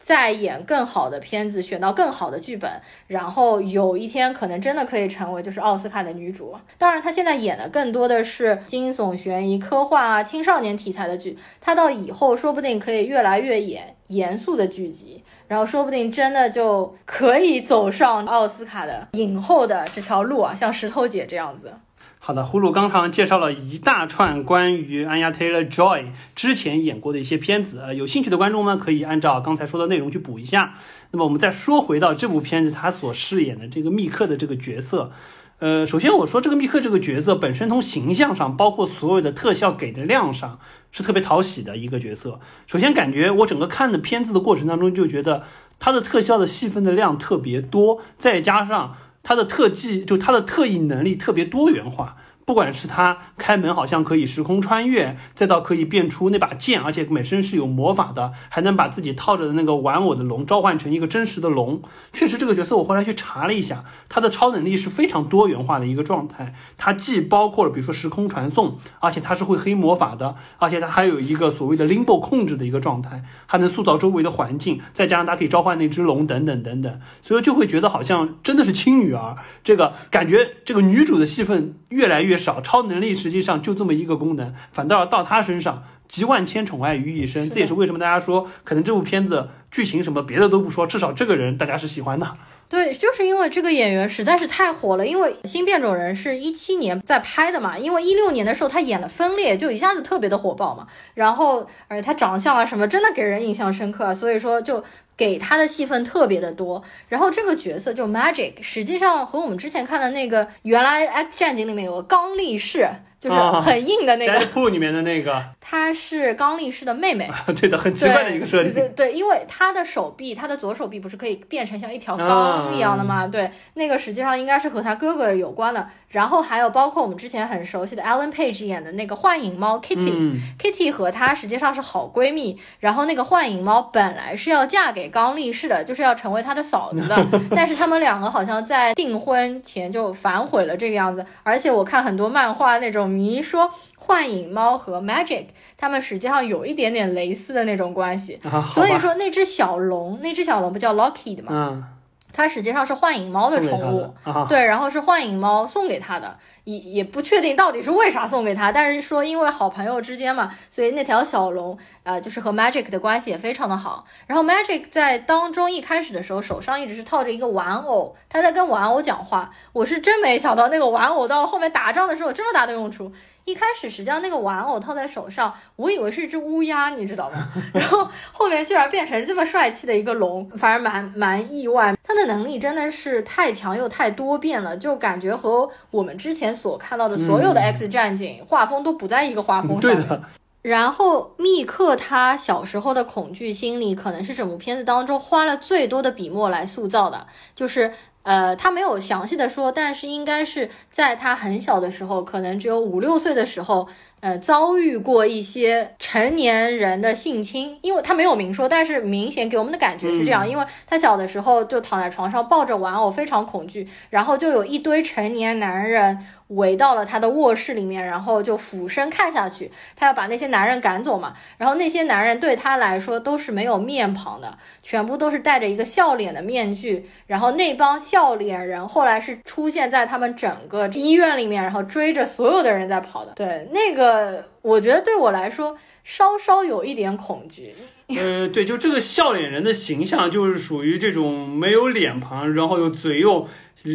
再演更好的片子，选到更好的剧本，然后有一天可能真的可以成为就是奥斯卡的女主。当然，她现在演的更多的是惊悚、悬疑、科幻啊、青少年题材的剧。她到以后说不定可以越来越演严肃的剧集，然后说不定真的就可以走上奥斯卡的影后的这条路啊，像石头姐这样子。好的，呼噜刚刚介绍了一大串关于安雅 Taylor Joy 之前演过的一些片子，呃，有兴趣的观众们可以按照刚才说的内容去补一下。那么我们再说回到这部片子，他所饰演的这个密克的这个角色，呃，首先我说这个密克这个角色本身从形象上，包括所有的特效给的量上，是特别讨喜的一个角色。首先感觉我整个看的片子的过程当中，就觉得他的特效的戏份的量特别多，再加上。他的特技就他的特异能力特别多元化。不管是他开门好像可以时空穿越，再到可以变出那把剑，而且本身是有魔法的，还能把自己套着的那个玩偶的龙召唤成一个真实的龙。确实，这个角色我后来去查了一下，他的超能力是非常多元化的一个状态。他既包括了比如说时空传送，而且他是会黑魔法的，而且他还有一个所谓的 limbo 控制的一个状态，还能塑造周围的环境，再加上他可以召唤那只龙等等等等，所以就会觉得好像真的是亲女儿。这个感觉，这个女主的戏份越来越。少超能力实际上就这么一个功能，反倒到他身上集万千宠爱于一身，这也是为什么大家说可能这部片子剧情什么别的都不说，至少这个人大家是喜欢的。对，就是因为这个演员实在是太火了。因为新变种人是一七年在拍的嘛，因为一六年的时候他演了分裂，就一下子特别的火爆嘛。然后而且他长相啊什么真的给人印象深刻啊，所以说就。给他的戏份特别的多，然后这个角色就 Magic，实际上和我们之前看的那个原来 X 战警里面有个刚力士。就是很硬的那个铺里面的那个，她是刚力士的妹妹。对的，很奇怪的一个设计。对对，因为她的手臂，她的左手臂不是可以变成像一条钢一样的吗？对，那个实际上应该是和她哥哥有关的。然后还有包括我们之前很熟悉的 Ellen Page 演的那个幻影猫 Kitty，Kitty 和她实际上是好闺蜜。然后那个幻影猫本来是要嫁给刚力士的，就是要成为他的嫂子的。但是他们两个好像在订婚前就反悔了这个样子。而且我看很多漫画那种。迷说幻影猫和 Magic，他们实际上有一点点蕾丝的那种关系，所以说那只小龙，那只小龙不叫 Locky 的吗？它实际上是幻影猫的宠物，对，然后是幻影猫送给他的，也也不确定到底是为啥送给他，但是说因为好朋友之间嘛，所以那条小龙啊，就是和 Magic 的关系也非常的好。然后 Magic 在当中一开始的时候，手上一直是套着一个玩偶，他在跟玩偶讲话。我是真没想到那个玩偶到后面打仗的时候有这么大的用处。一开始实际上那个玩偶套在手上，我以为是一只乌鸦，你知道吗？然后后面居然变成这么帅气的一个龙，反而蛮蛮意外。他的能力真的是太强又太多变了，就感觉和我们之前所看到的所有的 X 战警画风都不在一个画风上。对的。然后密克他小时候的恐惧心理，可能是整部片子当中花了最多的笔墨来塑造的，就是。呃，他没有详细的说，但是应该是在他很小的时候，可能只有五六岁的时候。呃，遭遇过一些成年人的性侵，因为他没有明说，但是明显给我们的感觉是这样，因为他小的时候就躺在床上抱着玩偶，非常恐惧，然后就有一堆成年男人围到了他的卧室里面，然后就俯身看下去，他要把那些男人赶走嘛，然后那些男人对他来说都是没有面庞的，全部都是戴着一个笑脸的面具，然后那帮笑脸人后来是出现在他们整个医院里面，然后追着所有的人在跑的，对那个。我觉得对我来说稍稍有一点恐惧。呃，对，就这个笑脸人的形象，就是属于这种没有脸庞，然后又嘴又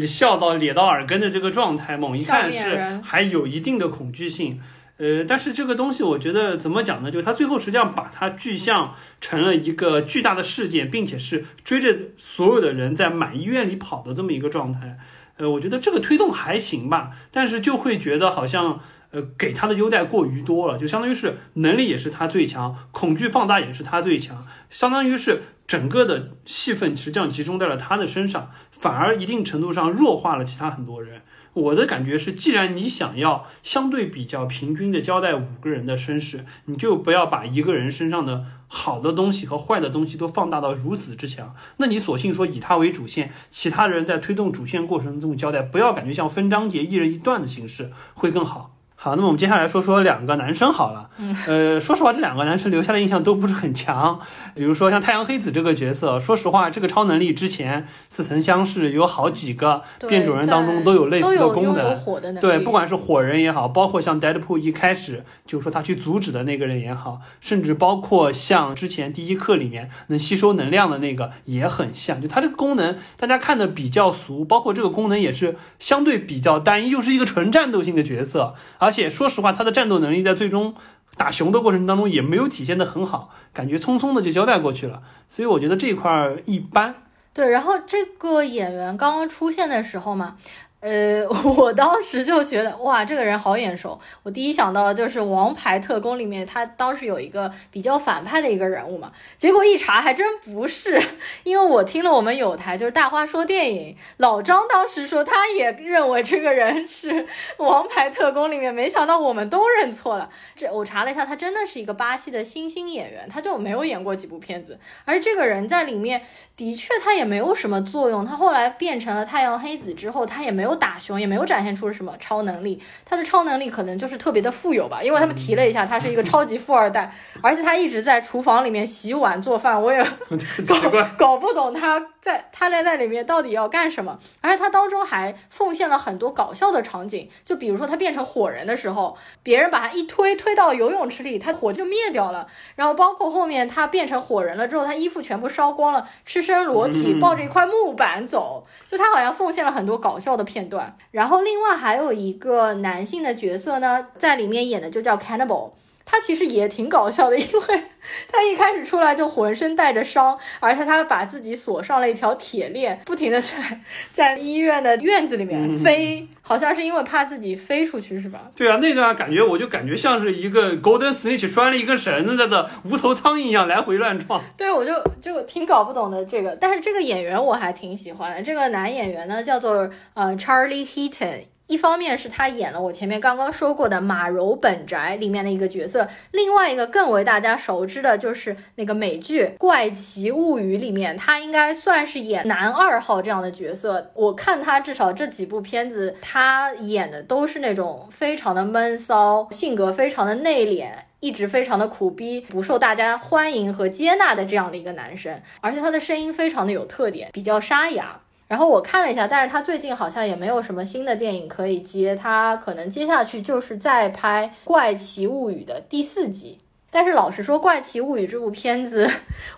笑到咧到耳根的这个状态，猛一看是还有一定的恐惧性。呃，但是这个东西我觉得怎么讲呢？就是他最后实际上把它具象成了一个巨大的事件，并且是追着所有的人在满医院里跑的这么一个状态。呃，我觉得这个推动还行吧，但是就会觉得好像。呃，给他的优待过于多了，就相当于是能力也是他最强，恐惧放大也是他最强，相当于是整个的戏份实际上集中在了他的身上，反而一定程度上弱化了其他很多人。我的感觉是，既然你想要相对比较平均的交代五个人的身世，你就不要把一个人身上的好的东西和坏的东西都放大到如此之强。那你索性说以他为主线，其他人在推动主线过程中交代，不要感觉像分章节一人一段的形式会更好。好，那么我们接下来说说两个男生好了。嗯，呃，说实话，这两个男生留下的印象都不是很强。比如说像太阳黑子这个角色，说实话，这个超能力之前似曾相识，有好几个变种人当中都有类似的功能。对，不管是火人也好，包括像 Deadpool 一开始就说他去阻止的那个人也好，甚至包括像之前第一课里面能吸收能量的那个也很像。就他这个功能，大家看的比较俗，包括这个功能也是相对比较单一，又是一个纯战斗性的角色，而。而且说实话，他的战斗能力在最终打熊的过程当中也没有体现的很好，感觉匆匆的就交代过去了，所以我觉得这一块一般。对，然后这个演员刚刚出现的时候嘛。呃，我当时就觉得哇，这个人好眼熟。我第一想到的就是《王牌特工》里面，他当时有一个比较反派的一个人物嘛。结果一查，还真不是。因为我听了我们有台就是大花说电影，老张当时说他也认为这个人是《王牌特工》里面，没想到我们都认错了。这我查了一下，他真的是一个巴西的新兴演员，他就没有演过几部片子。而这个人在里面的确他也没有什么作用。他后来变成了太阳黑子之后，他也没有。打熊也没有展现出什么超能力，他的超能力可能就是特别的富有吧，因为他们提了一下，他是一个超级富二代，而且他一直在厨房里面洗碗做饭，我也 搞搞不懂他在他在那里面到底要干什么，而且他当中还奉献了很多搞笑的场景，就比如说他变成火人的时候，别人把他一推推到游泳池里，他火就灭掉了，然后包括后面他变成火人了之后，他衣服全部烧光了，赤身裸体抱着一块木板走，就他好像奉献了很多搞笑的片。段，然后另外还有一个男性的角色呢，在里面演的就叫 Cannibal，他其实也挺搞笑的，因为他一开始出来就浑身带着伤，而且他把自己锁上了一条铁链，不停的在在医院的院子里面飞，好像是因为怕自己飞出去，是吧？对啊，那段感觉我就感觉像是一个 Golden Snitch 拴了一根绳子在这无头苍蝇一样来回乱撞。对，我就就挺搞不懂的这个，但是这个演员我还挺喜欢的，这个男演员呢叫做呃 Charlie Heaton。一方面是他演了我前面刚刚说过的《马柔本宅》里面的一个角色，另外一个更为大家熟知的就是那个美剧《怪奇物语》里面，他应该算是演男二号这样的角色。我看他至少这几部片子，他演的都是那种非常的闷骚，性格非常的内敛，一直非常的苦逼，不受大家欢迎和接纳的这样的一个男生，而且他的声音非常的有特点，比较沙哑。然后我看了一下，但是他最近好像也没有什么新的电影可以接，他可能接下去就是在拍《怪奇物语》的第四集。但是老实说，《怪奇物语》这部片子，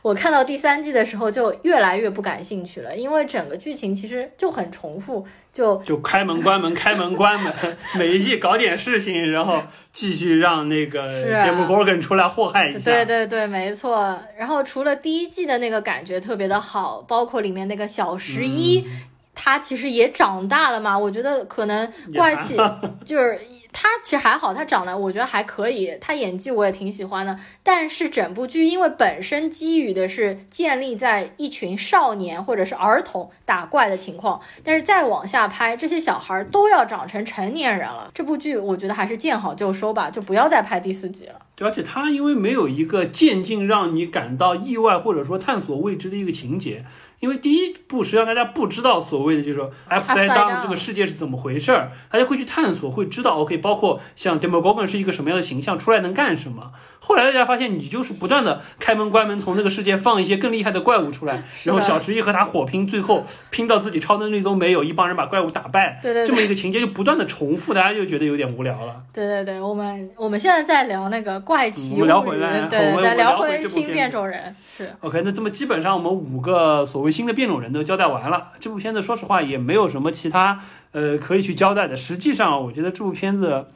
我看到第三季的时候就越来越不感兴趣了，因为整个剧情其实就很重复，就就开门关门，开门关门，每一季搞点事情，然后继续让那个是啊 Demogorgon 出来祸害一下。对对对，没错。然后除了第一季的那个感觉特别的好，包括里面那个小十一。嗯他其实也长大了嘛，我觉得可能怪奇 就是他其实还好，他长得我觉得还可以，他演技我也挺喜欢的。但是整部剧因为本身基于的是建立在一群少年或者是儿童打怪的情况，但是再往下拍，这些小孩都要长成成年人了。这部剧我觉得还是见好就收吧，就不要再拍第四集了。对，而且他因为没有一个渐进让你感到意外或者说探索未知的一个情节。因为第一步实际上大家不知道所谓的就是说 upside down 这个世界是怎么回事儿，大家会去探索，会知道 OK，包括像 Demogorgon 是一个什么样的形象，出来能干什么。后来大家发现，你就是不断的开门关门，从那个世界放一些更厉害的怪物出来，然后小十一和他火拼，最后拼到自己超能力都没有，一帮人把怪物打败，对对对这么一个情节就不断的重复，大家就觉得有点无聊了。对对对，我们我们现在在聊那个怪奇物语，我们聊回来对我们再聊回回新变种人，是 OK，那这么基本上我们五个所谓新的变种人都交代完了。这部片子说实话也没有什么其他呃可以去交代的。实际上，我觉得这部片子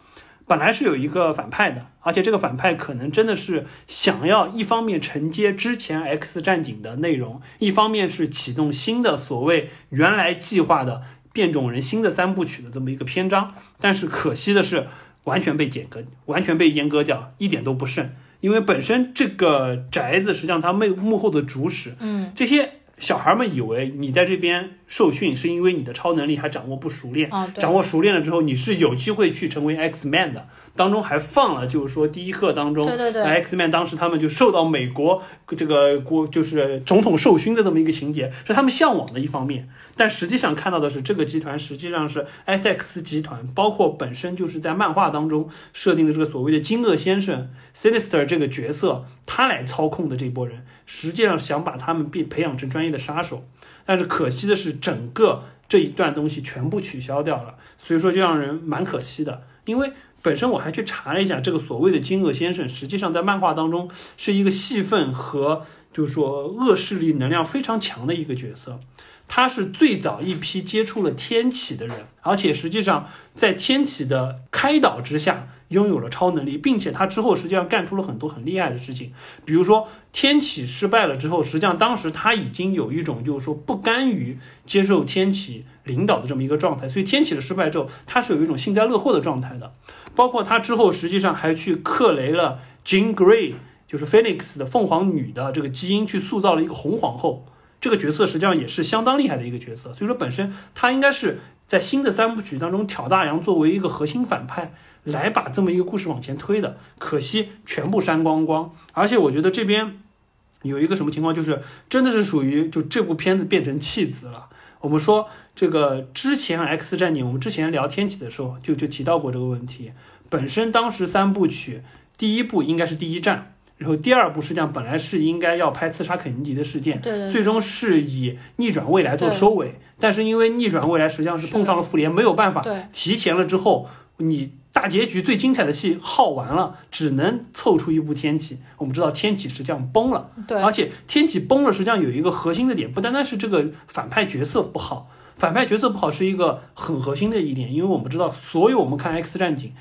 本来是有一个反派的，而且这个反派可能真的是想要一方面承接之前 X 战警的内容，一方面是启动新的所谓原来计划的变种人新的三部曲的这么一个篇章。但是可惜的是，完全被剪割，完全被阉割掉，一点都不剩。因为本身这个宅子实际上它幕幕后的主使，嗯这些小孩们以为你在这边受训，是因为你的超能力还掌握不熟练，掌握熟练了之后，你是有机会去成为 X Man 的。当中还放了，就是说第一课当中，对对对 x Man 当时他们就受到美国这个国就是总统授勋的这么一个情节，是他们向往的一方面。但实际上看到的是，这个集团实际上是 SX 集团，包括本身就是在漫画当中设定的这个所谓的金鳄先生 Sinister 这个角色，他来操控的这波人，实际上想把他们变培养成专业的杀手。但是可惜的是，整个这一段东西全部取消掉了，所以说就让人蛮可惜的。因为本身我还去查了一下，这个所谓的金鳄先生，实际上在漫画当中是一个戏份和就是说恶势力能量非常强的一个角色。他是最早一批接触了天启的人，而且实际上在天启的开导之下，拥有了超能力，并且他之后实际上干出了很多很厉害的事情。比如说天启失败了之后，实际上当时他已经有一种就是说不甘于接受天启领导的这么一个状态，所以天启的失败之后，他是有一种幸灾乐祸的状态的。包括他之后实际上还去克雷了 Jean Grey，就是 Phoenix 的凤凰女的这个基因，去塑造了一个红皇后。这个角色实际上也是相当厉害的一个角色，所以说本身他应该是在新的三部曲当中挑大梁，作为一个核心反派来把这么一个故事往前推的。可惜全部删光光，而且我觉得这边有一个什么情况，就是真的是属于就这部片子变成弃子了。我们说这个之前 X 战警，我们之前聊天启的时候就就提到过这个问题。本身当时三部曲第一部应该是第一战。然后第二部实际上本来是应该要拍刺杀肯尼迪的事件，对对最终是以逆转未来做收尾。但是因为逆转未来实际上是碰上了复联，没有办法提前了之后，你大结局最精彩的戏耗完了，只能凑出一部天启。我们知道天启实际上崩了，对而且天启崩了，实际上有一个核心的点，不单单是这个反派角色不好，反派角色不好是一个很核心的一点，因为我们知道，所有我们看 X 战警。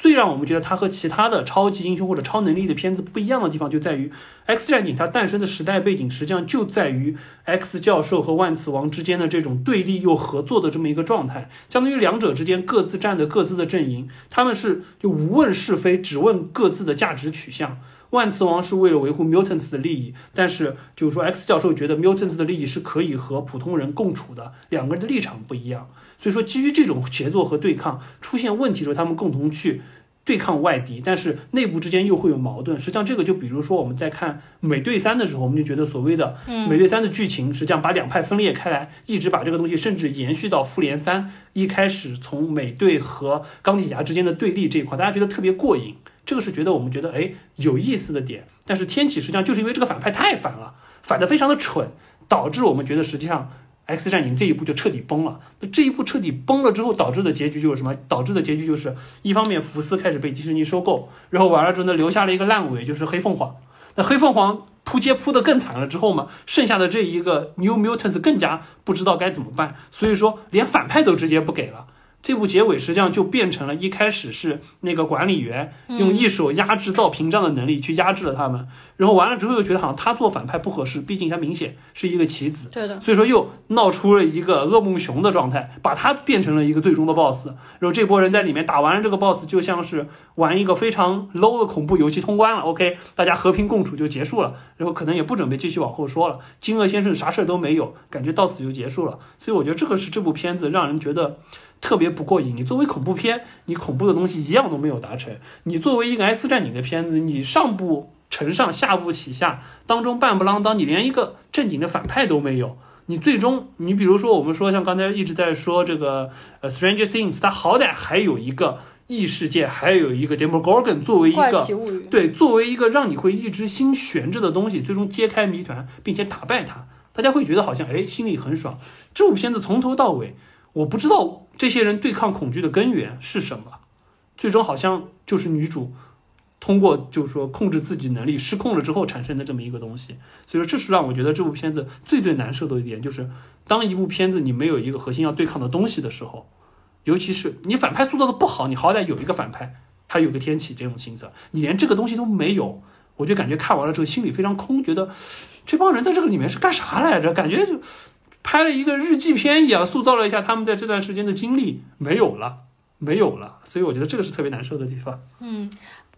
最让我们觉得它和其他的超级英雄或者超能力的片子不一样的地方，就在于《X 战警》它诞生的时代背景，实际上就在于 X 教授和万磁王之间的这种对立又合作的这么一个状态，相当于两者之间各自站着各自的阵营，他们是就无问是非，只问各自的价值取向。万磁王是为了维护 mutants 的利益，但是就是说 X 教授觉得 mutants 的利益是可以和普通人共处的，两个人的立场不一样。所以说，基于这种协作和对抗出现问题的时候，他们共同去对抗外敌，但是内部之间又会有矛盾。实际上，这个就比如说我们在看美队三的时候，我们就觉得所谓的美队三的剧情，实际上把两派分裂开来，一直把这个东西甚至延续到复联三一开始，从美队和钢铁侠之间的对立这一块，大家觉得特别过瘾。这个是觉得我们觉得哎有意思的点。但是天启实际上就是因为这个反派太反了，反的非常的蠢，导致我们觉得实际上。X 战警这一部就彻底崩了。那这一部彻底崩了之后，导致的结局就是什么？导致的结局就是一方面福斯开始被迪士尼收购，然后完了之后呢，留下了一个烂尾，就是黑凤凰。那黑凤凰扑街扑得更惨了之后嘛，剩下的这一个 New Mutants 更加不知道该怎么办，所以说连反派都直接不给了。这部结尾实际上就变成了一开始是那个管理员用一手压制造屏障的能力去压制了他们，然后完了之后又觉得好像他做反派不合适，毕竟他明显是一个棋子，对的，所以说又闹出了一个噩梦熊的状态，把他变成了一个最终的 BOSS。然后这波人在里面打完了这个 BOSS，就像是玩一个非常 low 的恐怖游戏通关了，OK，大家和平共处就结束了，然后可能也不准备继续往后说了。金鳄先生啥事儿都没有，感觉到此就结束了。所以我觉得这个是这部片子让人觉得。特别不过瘾。你作为恐怖片，你恐怖的东西一样都没有达成。你作为一个 X 战警的片子，你上部承上，下部启下，当中半不啷当，你连一个正经的反派都没有。你最终，你比如说我们说像刚才一直在说这个呃 Stranger Things，它好歹还有一个异世界，还有一个 Demogorgon 作为一个对作为一个让你会一直心悬着的东西，最终揭开谜团并且打败它，大家会觉得好像哎心里很爽。这部片子从头到尾。我不知道这些人对抗恐惧的根源是什么，最终好像就是女主通过就是说控制自己能力失控了之后产生的这么一个东西。所以说，这是让我觉得这部片子最最难受的一点，就是当一部片子你没有一个核心要对抗的东西的时候，尤其是你反派塑造的不好，你好歹有一个反派，还有个天启这种性色，你连这个东西都没有，我就感觉看完了之后心里非常空，觉得这帮人在这个里面是干啥来着？感觉就。拍了一个日记片一样，塑造了一下他们在这段时间的经历，没有了，没有了，所以我觉得这个是特别难受的地方。嗯，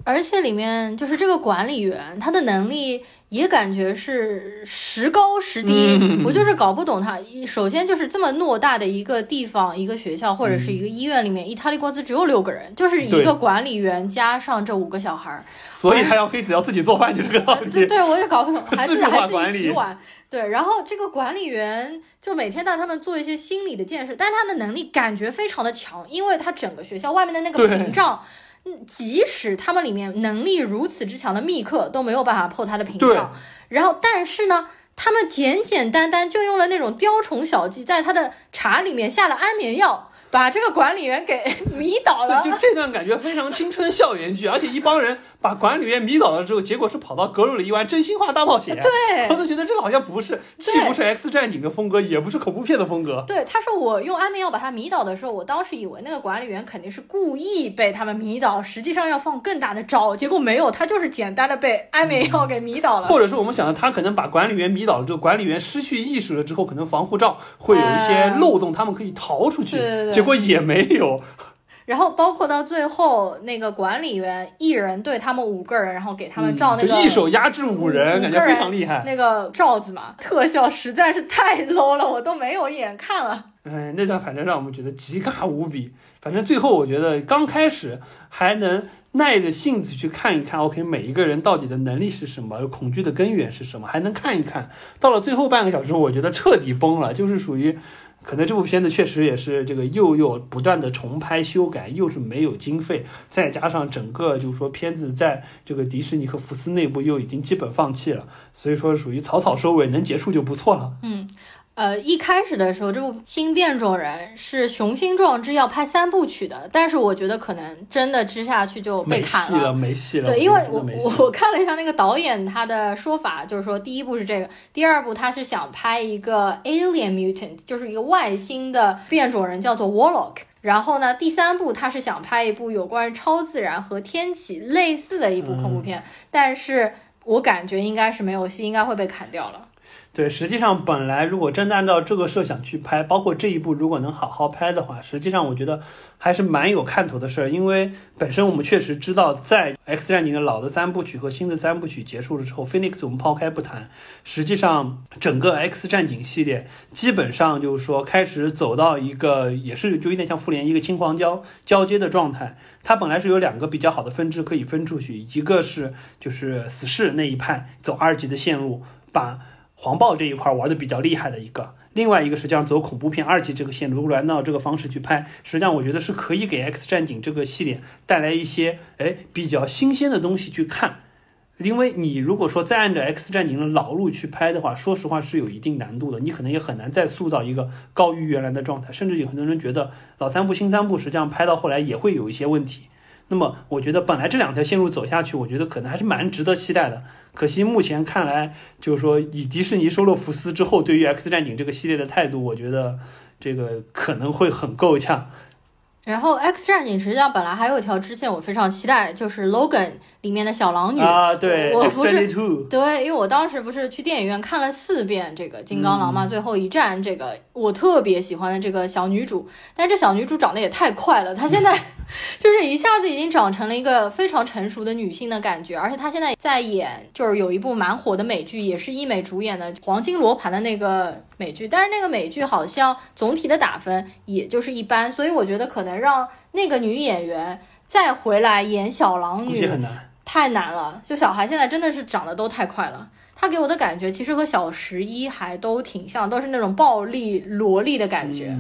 而且里面就是这个管理员，他的能力也感觉是时高时低，我就是搞不懂他。首先就是这么偌大的一个地方，一个学校或者是一个医院里面，意大利公司只有六个人，就是一个管理员加上这五个小孩儿，所以他要黑子要自己做饭，就这个道理。对，我也搞不懂，还自己还自己洗碗。对，然后这个管理员就每天带他们做一些心理的建设，但是他的能力感觉非常的强，因为他整个学校外面的那个屏障，嗯，即使他们里面能力如此之强的密克都没有办法破他的屏障。然后，但是呢，他们简简单单就用了那种雕虫小技，在他的茶里面下了安眠药。把这个管理员给 迷倒了，就这段感觉非常青春校园剧，而且一帮人把管理员迷倒了之后，结果是跑到格鲁里玩真心话大冒险。对，我都觉得这个好像不是，既不是 X 战警的风格，也不是恐怖片的风格。对，他说我用安眠药把他迷倒的时候，我当时以为那个管理员肯定是故意被他们迷倒，实际上要放更大的招，结果没有，他就是简单的被安眠药给迷倒了。或者是我们想的，他可能把管理员迷倒了之后，管理员失去意识了之后，可能防护罩会有一些漏洞，他们可以逃出去。对对对。结果也没有。然后包括到最后，那个管理员一人对他们五个人，然后给他们照那个一手压制五人，感觉非常厉害。那个罩子嘛，特效实在是太 low 了，我都没有眼看了。哎，那段反正让我们觉得极尬无比。反正最后我觉得刚开始还能耐着性子去看一看，OK，每一个人到底的能力是什么，恐惧的根源是什么，还能看一看。到了最后半个小时，我觉得彻底崩了，就是属于。可能这部片子确实也是这个又又不断的重拍修改，又是没有经费，再加上整个就是说片子在这个迪士尼和福斯内部又已经基本放弃了，所以说属于草草收尾，能结束就不错了。嗯。呃，一开始的时候，这部新变种人是雄心壮志要拍三部曲的，但是我觉得可能真的支下去就被砍了，没戏了。对，因为我我看了一下那个导演他的说法，就是说第一部是这个，第二部他是想拍一个 alien mutant，就是一个外星的变种人，叫做 Warlock。然后呢，第三部他是想拍一部有关超自然和天启类似的一部恐怖片，但是我感觉应该是没有戏，应该会被砍掉了。对，实际上本来如果真的按照这个设想去拍，包括这一部如果能好好拍的话，实际上我觉得还是蛮有看头的事儿。因为本身我们确实知道，在 X 战警的老的三部曲和新的三部曲结束了之后，Phoenix 我们抛开不谈，实际上整个 X 战警系列基本上就是说开始走到一个也是就有点像复联一个青黄交交接的状态。它本来是有两个比较好的分支可以分出去，一个是就是死侍那一派走二级的线路，把黄暴这一块玩的比较厉害的一个，另外一个实际上走恐怖片二级这个线路，如果按照这个方式去拍，实际上我觉得是可以给 X 战警这个系列带来一些哎比较新鲜的东西去看。因为你如果说再按照《X 战警》的老路去拍的话，说实话是有一定难度的，你可能也很难再塑造一个高于原来的状态，甚至有很多人觉得老三部新三部实际上拍到后来也会有一些问题。那么我觉得本来这两条线路走下去，我觉得可能还是蛮值得期待的。可惜目前看来，就是说以迪士尼收了福斯之后，对于《X 战警》这个系列的态度，我觉得这个可能会很够呛。然后《X 战警》实际上本来还有一条支线，我非常期待，就是《Logan》里面的小狼女啊，对，我不是对，因为我当时不是去电影院看了四遍这个《金刚狼》嘛，最后一战这个我特别喜欢的这个小女主，但这小女主长得也太快了，她现在 就是一下子已经长成了一个非常成熟的女性的感觉，而且她现在在演，就是有一部蛮火的美剧，也是医美主演的《黄金罗盘》的那个美剧，但是那个美剧好像总体的打分也就是一般，所以我觉得可能。让那个女演员再回来演小狼女，太难了。就小孩现在真的是长得都太快了，她给我的感觉其实和小十一还都挺像，都是那种暴力萝莉的感觉。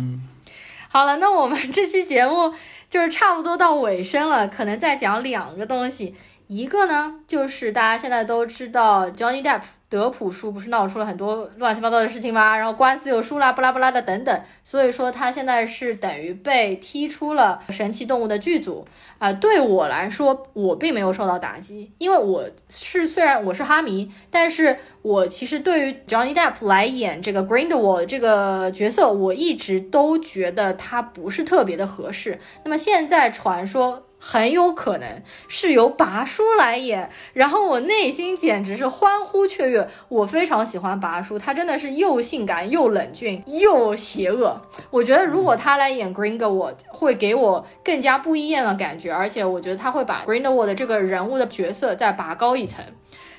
好了，那我们这期节目就是差不多到尾声了，可能再讲两个东西。一个呢，就是大家现在都知道 Johnny Depp。德普叔不是闹出了很多乱七八糟的事情吗？然后官司又输啦，不拉不拉的等等，所以说他现在是等于被踢出了神奇动物的剧组啊。对我来说，我并没有受到打击，因为我是虽然我是哈迷，但是我其实对于 Johnny Depp 来演这个 Grindelwald 这个角色，我一直都觉得他不是特别的合适。那么现在传说。很有可能是由拔叔来演，然后我内心简直是欢呼雀跃。我非常喜欢拔叔，他真的是又性感又冷峻又邪恶。我觉得如果他来演 Grindelwald，会给我更加不一样的感觉，而且我觉得他会把 Grindelwald 的这个人物的角色再拔高一层。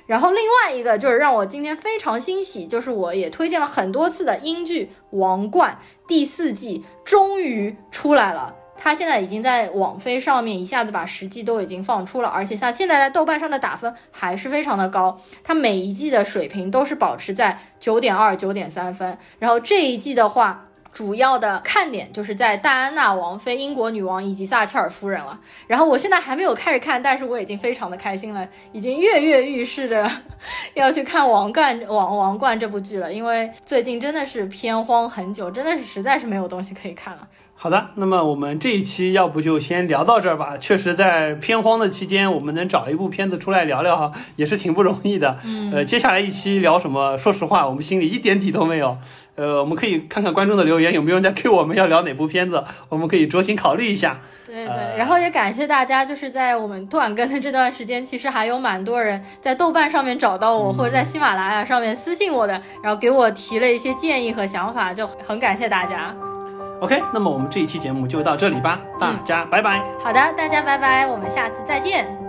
然后另外一个就是让我今天非常欣喜，就是我也推荐了很多次的英剧《王冠》第四季终于出来了。它现在已经在网飞上面一下子把十季都已经放出了，而且它现在在豆瓣上的打分还是非常的高，它每一季的水平都是保持在九点二、九点三分。然后这一季的话，主要的看点就是在戴安娜王妃、英国女王以及撒切尔夫人了。然后我现在还没有开始看，但是我已经非常的开心了，已经跃跃欲试着要去看《王冠》《王王冠》这部剧了，因为最近真的是偏荒很久，真的是实在是没有东西可以看了。好的，那么我们这一期要不就先聊到这儿吧。确实，在片荒的期间，我们能找一部片子出来聊聊哈，也是挺不容易的。嗯，呃，接下来一期聊什么？说实话，我们心里一点底都没有。呃，我们可以看看观众的留言，有没有人在 Q 我们要聊哪部片子，我们可以酌情考虑一下。对对，然后也感谢大家，就是在我们断更的这段时间，其实还有蛮多人在豆瓣上面找到我，或者在喜马拉雅上面私信我的，然后给我提了一些建议和想法，就很感谢大家。OK，那么我们这一期节目就到这里吧，大家拜拜。好的，大家拜拜，我们下次再见。